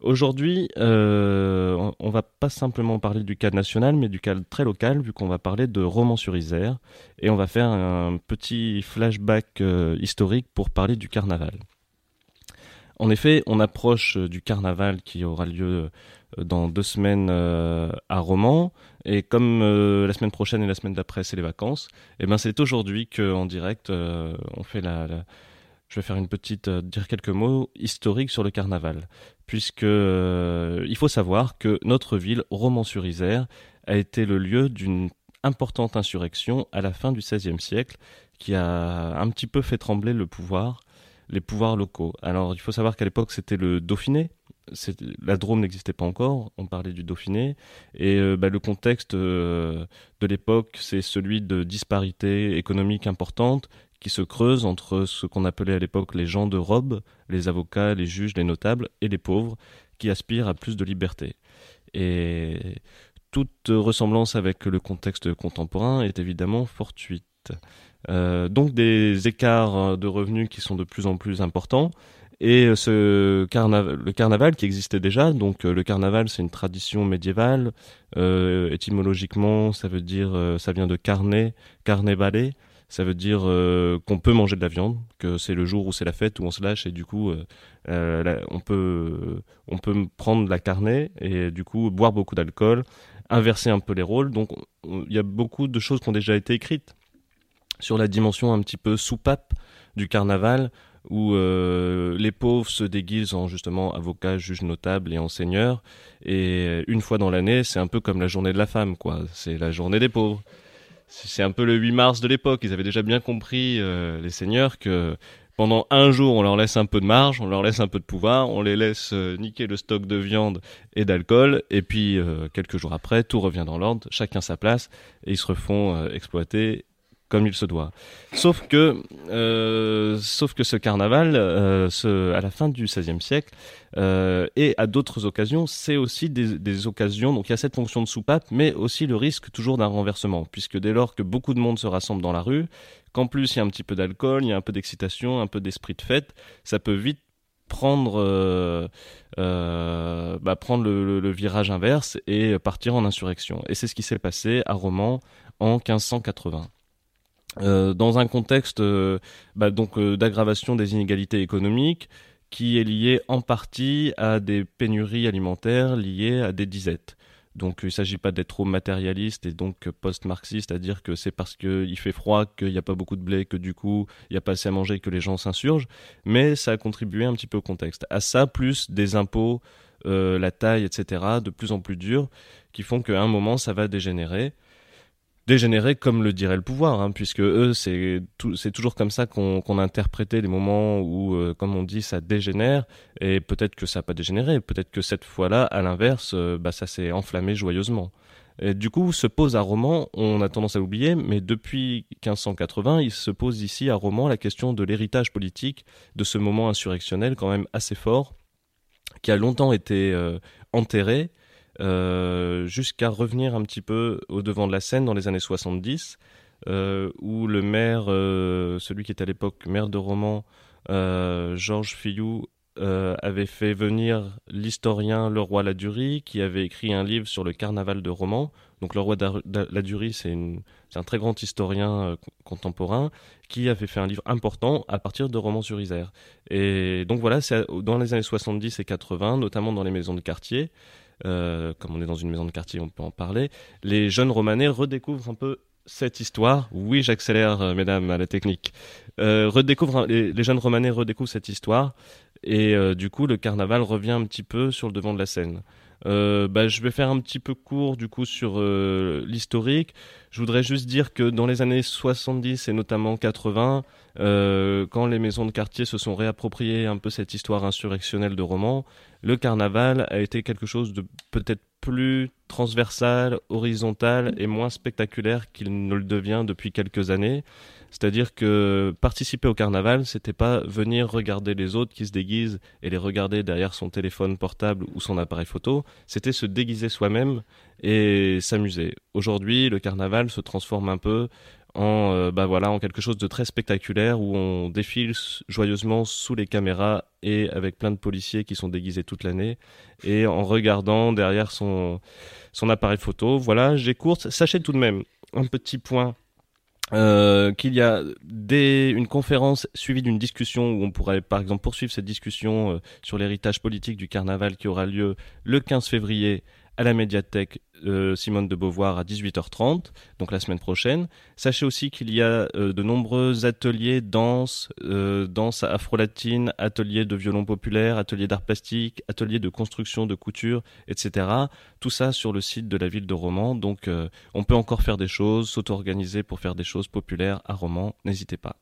Aujourd'hui, euh, on va pas simplement parler du cas national, mais du cas très local, vu qu'on va parler de Romans-sur-Isère, et on va faire un petit flashback euh, historique pour parler du carnaval. En effet, on approche euh, du carnaval qui aura lieu euh, dans deux semaines à Romans, et comme la semaine prochaine et la semaine d'après c'est les vacances, eh ben c'est aujourd'hui qu'en direct on fait la je vais faire une petite, euh, dire quelques mots historiques sur le carnaval, puisque euh, il faut savoir que notre ville, Romans-sur-Isère, a été le lieu d'une importante insurrection à la fin du XVIe siècle, qui a un petit peu fait trembler le pouvoir, les pouvoirs locaux. Alors, il faut savoir qu'à l'époque, c'était le Dauphiné. La Drôme n'existait pas encore, on parlait du Dauphiné. Et euh, bah, le contexte de l'époque, c'est celui de disparités économiques importantes qui se creuse entre ce qu'on appelait à l'époque les gens de robe, les avocats, les juges, les notables, et les pauvres, qui aspirent à plus de liberté. Et toute ressemblance avec le contexte contemporain est évidemment fortuite. Euh, donc des écarts de revenus qui sont de plus en plus importants. Et le carnaval qui existait déjà, donc le carnaval c'est une tradition médiévale. Euh, étymologiquement, ça veut dire, euh, ça vient de carnet, carnevale, ça veut dire euh, qu'on peut manger de la viande, que c'est le jour où c'est la fête, où on se lâche et du coup euh, euh, on, peut, on peut prendre la carnet et du coup boire beaucoup d'alcool, inverser un peu les rôles. Donc il y a beaucoup de choses qui ont déjà été écrites sur la dimension un petit peu soupape du carnaval où les pauvres se déguisent en justement avocats, juges notables et enseigneurs. Et une fois dans l'année, c'est un peu comme la journée de la femme, quoi. C'est la journée des pauvres c'est un peu le 8 mars de l'époque. Ils avaient déjà bien compris, euh, les seigneurs, que pendant un jour, on leur laisse un peu de marge, on leur laisse un peu de pouvoir, on les laisse euh, niquer le stock de viande et d'alcool, et puis euh, quelques jours après, tout revient dans l'ordre, chacun sa place, et ils se refont exploiter comme il se doit. Sauf que, euh, sauf que ce carnaval, euh, à la fin du XVIe siècle, euh, et à d'autres occasions, c'est aussi des, occasions. Donc il y a cette fonction de soupape, mais aussi le risque toujours d'un renversement, puisque dès lors que beaucoup de monde se rassemble dans la rue, qu'en plus il y a un petit peu d'alcool, il y a un peu d'excitation, un peu d'esprit de fête, ça peut vite prendre, bah, prendre le, le, virage inverse et partir en insurrection. Et c'est ce qui s'est passé à Romans en 1580. Euh, dans un contexte euh, bah, donc euh, d'aggravation des inégalités économiques qui est lié en partie à des pénuries alimentaires liées à des disettes. Donc il ne s'agit pas d'être trop matérialiste et donc post-marxiste, à dire que c'est parce qu'il fait froid qu'il n'y a pas beaucoup de blé, que du coup il n'y a pas assez à manger que les gens s'insurgent, mais ça a contribué un petit peu au contexte. À ça, plus des impôts, la taille, etc., de plus en plus durs, qui font qu'à un moment ça va dégénérer dégénérer comme le dirait le pouvoir, hein, puisque eux, c'est toujours comme ça qu'on a interprété les moments où, euh, comme on dit, ça dégénère, et peut-être que ça n'a pas dégénéré, peut-être que cette fois-là, à l'inverse, euh, bah, ça s'est enflammé joyeusement. Et du coup, se pose à Roman, on a tendance à l'oublier, mais depuis 1580, il se pose ici à Roman la question de l'héritage politique de ce moment insurrectionnel quand même assez fort, qui a longtemps été euh, enterré, jusqu'à revenir un petit peu au devant de la scène dans les années 70, euh, où le maire, euh, celui qui était à l'époque maire de Romans, Georges Fillou, avait fait venir l'historien Leroy Ladurie, qui avait écrit un livre sur le carnaval de Romans. Donc Leroy Ladurie, c'est un très grand historien contemporain qui avait fait un livre important à partir de Romans-sur-Isère. Et donc voilà, c'est dans les années 70 et 80, notamment dans les maisons de quartier, euh, comme on est dans une maison de quartier, on peut en parler, les jeunes romanais redécouvrent un peu cette histoire. Oui, j'accélère, euh, mesdames, à la technique. Euh, redécouvrent, les, jeunes romanais redécouvrent cette histoire et du coup, le carnaval revient un petit peu sur le devant de la scène. Bah, je vais faire un petit peu court du coup sur l'historique. Je voudrais juste dire que dans les années 70 et notamment 80, quand les maisons de quartier se sont réappropriées un peu cette histoire insurrectionnelle de romans, le carnaval a été quelque chose de peut-être plus transversal, horizontal et moins spectaculaire qu'il ne le devient depuis quelques années. C'est-à-dire que participer au carnaval, c'était pas venir regarder les autres qui se déguisent et les regarder derrière son téléphone portable ou son appareil photo, c'était se déguiser soi-même et s'amuser. Aujourd'hui, le carnaval se transforme un peu en, euh, bah voilà, en quelque chose de très spectaculaire où on défile joyeusement sous les caméras et avec plein de policiers qui sont déguisés toute l'année et en regardant derrière son, son appareil photo. Voilà, j'ai courte. Sachez tout de même un petit point euh, qu'il y a des, une conférence suivie d'une discussion où on pourrait par exemple poursuivre cette discussion euh, sur l'héritage politique du carnaval qui aura lieu le 15 février à la médiathèque euh, Simone de Beauvoir à 18h30, donc la semaine prochaine. Sachez aussi qu'il y a euh, de nombreux ateliers danse, euh, danse afro-latine, ateliers de violon populaire, ateliers d'art plastique, ateliers de construction de couture, etc. Tout ça sur le site de la ville de Romans. Donc on peut encore faire des choses, s'auto-organiser pour faire des choses populaires à Romans. N'hésitez pas.